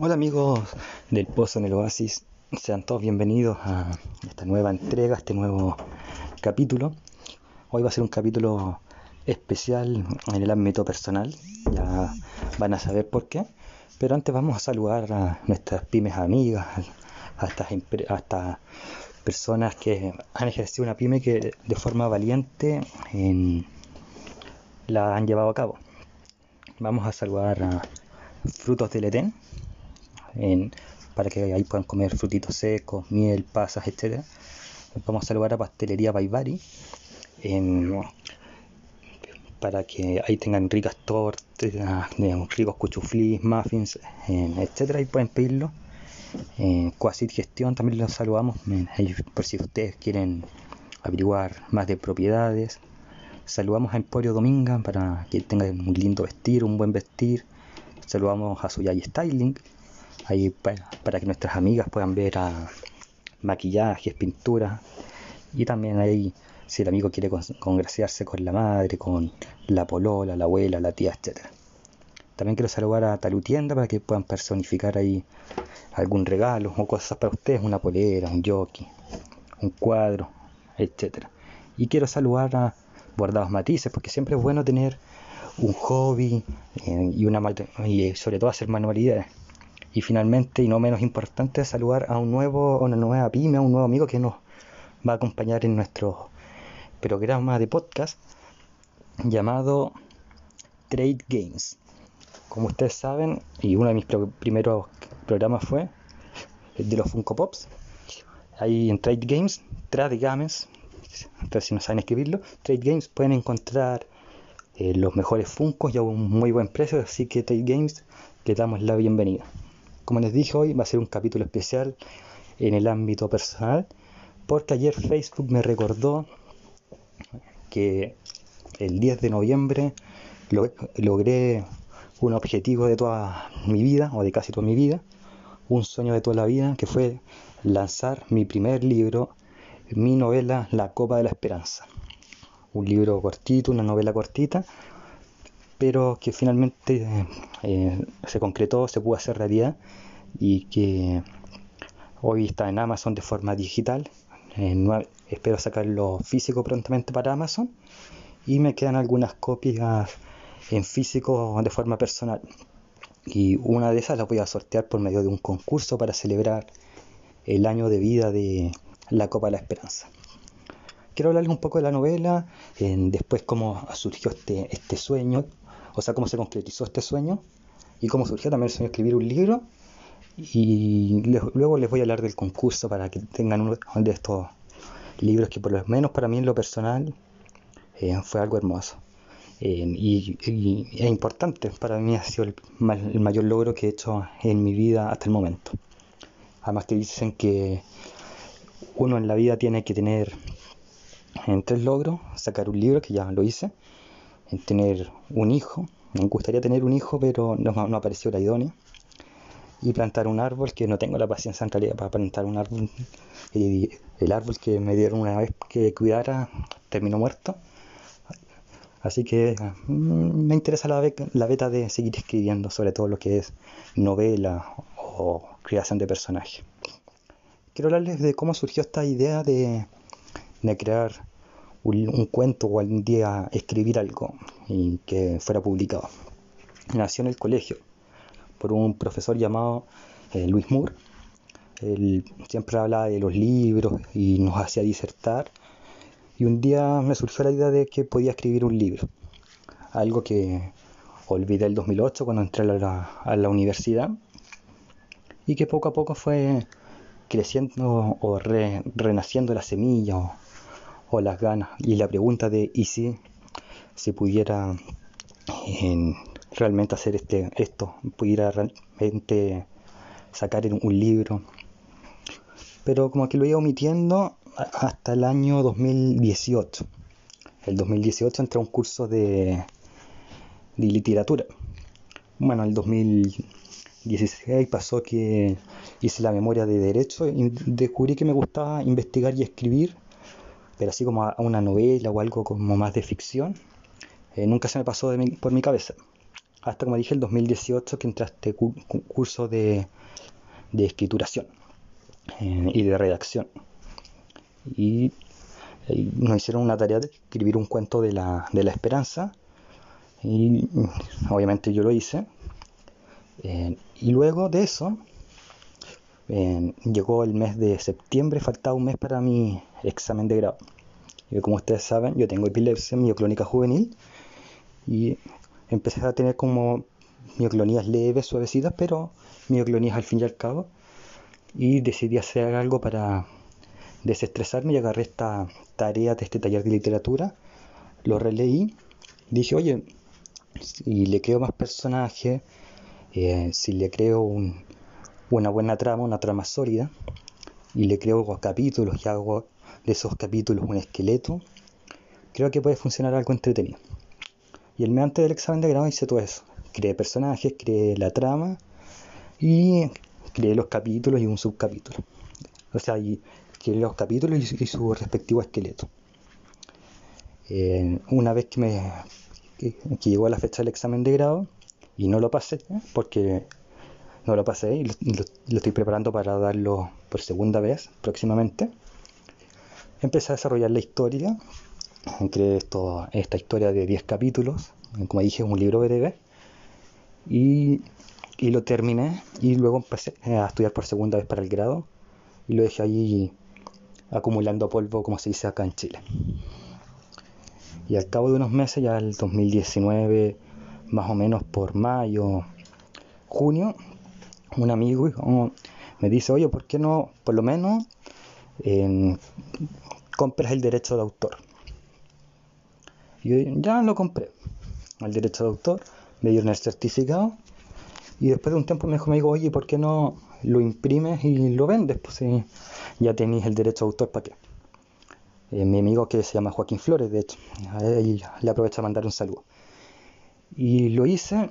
Hola amigos del Pozo en el Oasis, sean todos bienvenidos a esta nueva entrega, este nuevo capítulo. Hoy va a ser un capítulo especial en el ámbito personal, ya van a saber por qué, pero antes vamos a saludar a nuestras pymes amigas, a estas, a estas personas que han ejercido una pyme que de forma valiente la han llevado a cabo. Vamos a saludar a Frutos del Edén, para que ahí puedan comer frutitos secos, miel, pasas, etc. Vamos a saludar a Pastelería Baibari para que ahí tengan ricas tortas, ricos cuchuflis, muffins, etc. Y pueden pedirlo. En Quasit Gestión también los saludamos por si ustedes quieren averiguar más de propiedades. Saludamos a Emporio Dominga para que tengan un lindo vestir, un buen vestir. Saludamos a Suyay Styling, ahí para, que nuestras amigas puedan ver a maquillajes, pinturas. Y también ahí, si el amigo quiere congraciarse con la madre, con la polola, la abuela, la tía, etc. También quiero saludar a Talutienda para que puedan personificar ahí algún regalo o cosas para ustedes, una polera, un jockey, un cuadro, etc. Y quiero saludar a Guardados Matices porque siempre es bueno tener un hobby eh, y, una, y sobre todo hacer manualidades. Y finalmente, y no menos importante, saludar a un nuevo, una nueva pyme, a un nuevo amigo que nos va a acompañar en nuestro programa de podcast llamado Trade Games. Como ustedes saben, y uno de mis primeros programas fue el de los Funko Pops. Ahí en Trade Games, Trade Games, entonces si no saben escribirlo, Trade Games pueden encontrar eh, los mejores Funkos y a un muy buen precio, así que Trade Games le damos la bienvenida. Como les dije hoy, va a ser un capítulo especial en el ámbito personal, porque ayer Facebook me recordó que el 10 de noviembre logré un objetivo de toda mi vida, o de casi toda mi vida, un sueño de toda la vida, que fue lanzar mi primer libro, mi novela La Copa de la Esperanza. Un libro cortito, una novela cortita, pero que finalmente eh, se concretó, se pudo hacer realidad y que hoy está en Amazon de forma digital. espero sacarlo físico prontamente para Amazon y me quedan algunas copias en físico de forma personal. Y una de esas la voy a sortear por medio de un concurso para celebrar el año de vida de la Copa de la Esperanza. Quiero hablarles un poco de la novela, después cómo surgió este, este sueño o sea, cómo se concretizó este sueño y cómo surgió también el sueño de escribir un libro. Y luego les voy a hablar del concurso para que tengan uno de estos libros que por lo menos para mí en lo personal eh, fue algo hermoso. Eh, y, es importante, para mí ha sido el, mayor logro que he hecho en mi vida hasta el momento. Además que dicen que uno en la vida tiene que tener en tres logros, sacar un libro, que ya lo hice, en tener un hijo. Me gustaría tener un hijo, pero no, no apareció la idónea. Y plantar un árbol, que no tengo la paciencia en realidad para plantar un árbol. Y el árbol que me dieron una vez que cuidara terminó muerto. Así que mm, me interesa la, la beta de seguir escribiendo sobre todo lo que es novela o creación de personajes. Quiero hablarles de cómo surgió esta idea de, de crear un, cuento o algún día escribir algo y que fuera publicado. Nació en el colegio por un profesor llamado eh, Luis Moore. Él siempre hablaba de los libros y nos hacía disertar. Y un día me surgió la idea de que podía escribir un libro. Algo que olvidé el 2008 cuando entré a la, universidad. Y que poco a poco fue creciendo o renaciendo la semilla o las ganas. Y la pregunta de ¿y si se pudiera realmente hacer este, esto? ¿Pudiera realmente sacar un libro? Pero como que lo iba omitiendo hasta el año 2018. El 2018 entré a un curso de, de literatura. Bueno, el 2016 pasó que hice la memoria de derecho y descubrí que me gustaba investigar y escribir pero así como a una novela o algo como más de ficción, eh, nunca se me pasó por mi cabeza. hasta como dije el 2018 que entré a este curso de, de escrituración eh, y de redacción. Y, nos hicieron una tarea de escribir un cuento de la, de la esperanza y obviamente yo lo hice. Eh, y luego de eso eh, llegó el mes de septiembre, faltaba un mes para mi examen de grado. Y como ustedes saben, yo tengo epilepsia mioclónica juvenil y empecé a tener como mioclonías leves, suavecitas, pero mioclonías al fin y al cabo. Y decidí hacer algo para desestresarme y agarré esta tarea de este taller de literatura, lo releí, dije, oye, si le creo más personajes, eh, si le creo una buena trama, una trama sólida, y le creo capítulos y hago de esos capítulos un esqueleto, creo que puede funcionar algo entretenido. Y el antes del examen de grado hice todo eso. Creé personajes, creé la trama y creé los capítulos y un subcapítulo. O sea, y creé los capítulos y, su respectivo esqueleto. Eh, una vez que me que, llegó a la fecha del examen de grado y no lo pasé, porque no lo pasé y lo, estoy preparando para darlo por segunda vez próximamente. Empecé a desarrollar la historia creé esto, esta historia de 10 capítulos, como dije, un libro breve, y, y, lo terminé y luego empecé a estudiar por segunda vez para el grado y lo dejé ahí acumulando polvo, como se dice acá en Chile. Y al cabo de unos meses, ya el 2019, más o menos por mayo, junio, un amigo me dice, oye, ¿por qué no, por lo menos, compras el derecho de autor? Y yo ya lo compré, el derecho de autor, me dieron el certificado y después de un tiempo me dijo, me oye, ¿por qué no lo imprimes y lo vendes? Pues si ya tenéis el derecho de autor, ¿para qué? Eh, mi amigo que se llama Joaquín Flores, de hecho, le aprovecho a mandar un saludo. Y lo hice,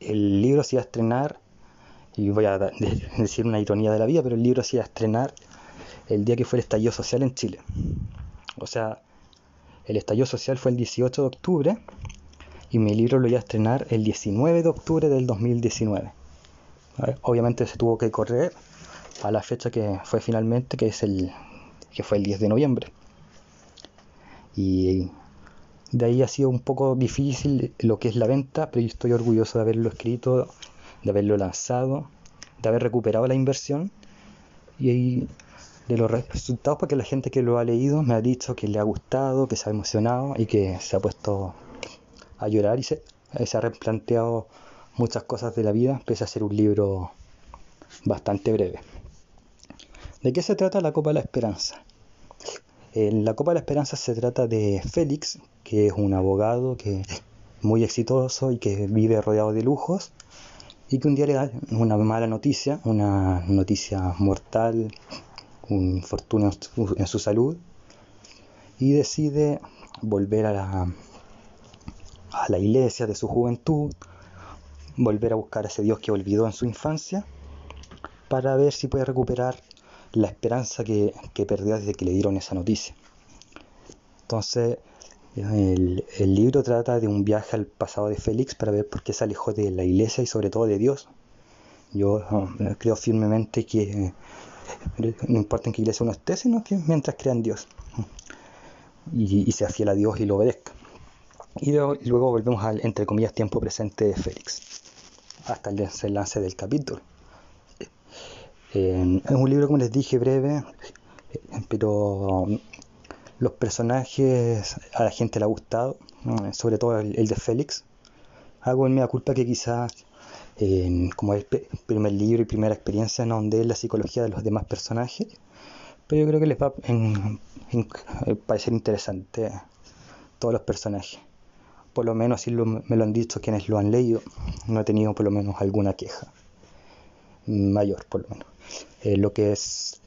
el libro se iba a estrenar, y voy a decir una ironía de la vida, pero el libro se iba a estrenar el día que fue el estallido social en Chile. O sea, el estallido social fue el 18 de octubre y mi libro lo iba a estrenar el 19 de octubre del 2019. Obviamente se tuvo que correr a la fecha que fue finalmente, que es el que fue el 10 de noviembre. Y de ahí ha sido un poco difícil lo que es la venta, pero yo estoy orgulloso de haberlo escrito, de haberlo lanzado, de haber recuperado la inversión y de los resultados porque la gente que lo ha leído me ha dicho que le ha gustado, que se ha emocionado y que se ha puesto a llorar y se, ha replanteado muchas cosas de la vida pese a ser un libro bastante breve. ¿De qué se trata la Copa de la Esperanza? En la Copa de la Esperanza se trata de Félix, que es un abogado que muy exitoso y que vive rodeado de lujos y que un día le da una mala noticia, una noticia mortal, un infortunio en su salud y decide volver a la, a la iglesia de su juventud, volver a buscar a ese Dios que olvidó en su infancia para ver si puede recuperar la esperanza que, perdió desde que le dieron esa noticia. Entonces, el, libro trata de un viaje al pasado de Félix para ver por qué se alejó de la iglesia y sobre todo de Dios. Yo creo firmemente que no importa en qué iglesia uno esté, sino que mientras crea en Dios y, sea fiel a Dios y lo obedezca. Y luego, volvemos al, entre comillas, tiempo presente de Félix, hasta el desenlace del capítulo. Eh, es un libro, como les dije, breve, pero los personajes a la gente le ha gustado, sobre todo el, el de Félix. Hago en media culpa que quizás como el primer libro y primera experiencia no donde la psicología de los demás personajes, pero yo creo que les va a parecer interesante todos los personajes. Por lo menos así me lo han dicho quienes lo han leído, no he tenido por lo menos alguna queja mayor, por lo menos. Eh, lo que es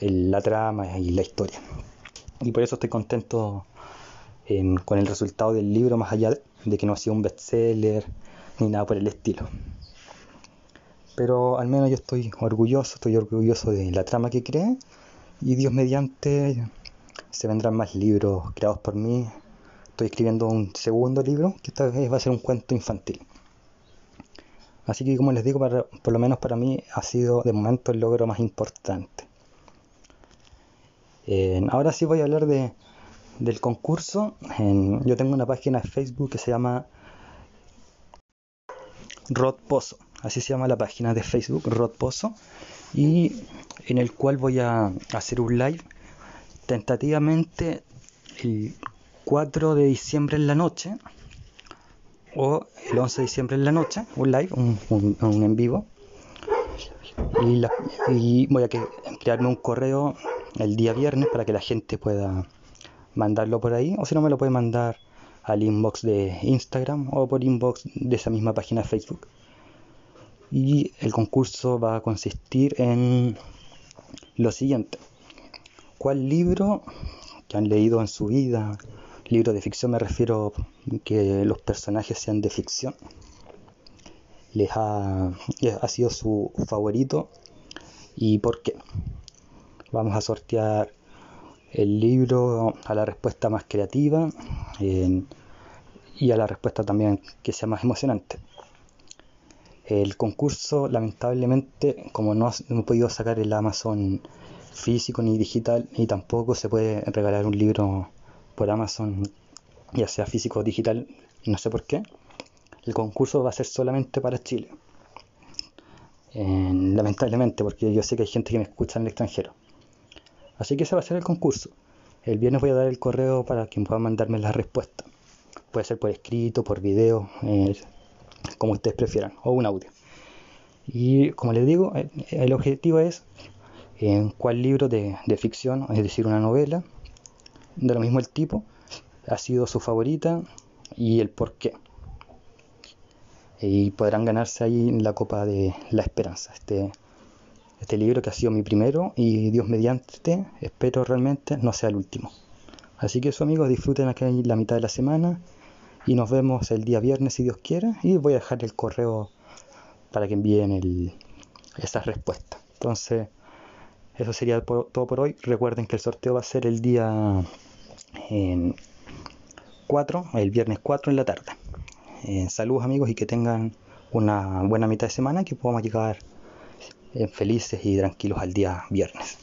la trama y la historia. Y por eso estoy contento con el resultado del libro, más allá de que no ha sido un bestseller ni nada por el estilo pero al menos yo estoy orgulloso, estoy orgulloso de la trama que creé y Dios mediante se vendrán más libros creados por mí. Estoy escribiendo un segundo libro que esta vez va a ser un cuento infantil. Así que como les digo, por lo menos para mí ha sido de momento el logro más importante. Ahora sí voy a hablar de, del concurso. yo tengo una página de Facebook que se llama Rod Pozo. Así se llama la página de Facebook, Rod Pozo. Y en el cual voy a hacer un live tentativamente el 4 de diciembre en la noche o el 11 de diciembre en la noche, un live, un, en vivo. Y, voy a crearme un correo el día viernes para que la gente pueda mandarlo por ahí, o si no me lo puede mandar al inbox de Instagram o por inbox de esa misma página de Facebook. Y el concurso va a consistir en lo siguiente. ¿Cuál libro que han leído en su vida, libro de ficción me refiero que los personajes sean de ficción, les ha, ha sido su favorito y por qué? Vamos a sortear el libro a la respuesta más creativa y a la respuesta también que sea más emocionante. El concurso, lamentablemente, como no, he podido sacar el Amazon físico ni digital, ni tampoco se puede regalar un libro por Amazon, ya sea físico o digital, no sé por qué, el concurso va a ser solamente para Chile. lamentablemente, porque yo sé que hay gente que me escucha en el extranjero. Así que ese va a ser el concurso. El viernes voy a dar el correo para quien pueda mandarme la respuesta. Puede ser por escrito, por video, eh, como ustedes prefieran, o un audio. Y como les digo, eh, el objetivo es en cuál libro de, ficción, es decir, una novela, de lo mismo el tipo, ha sido su favorita y el por qué. Y podrán ganarse ahí la copa de la esperanza. Este, este libro que ha sido mi primero y Dios mediante, espero realmente no sea el último. Así que eso amigos, disfruten aquí la mitad de la semana y nos vemos el día viernes si Dios quiere y voy a dejar el correo para que envíen el, esas respuestas. Entonces, eso sería todo por hoy. Recuerden que el sorteo va a ser el día 4, el viernes 4 en la tarde. Eh, saludos amigos y que tengan una buena mitad de semana que podamos llegar felices y tranquilos al día viernes.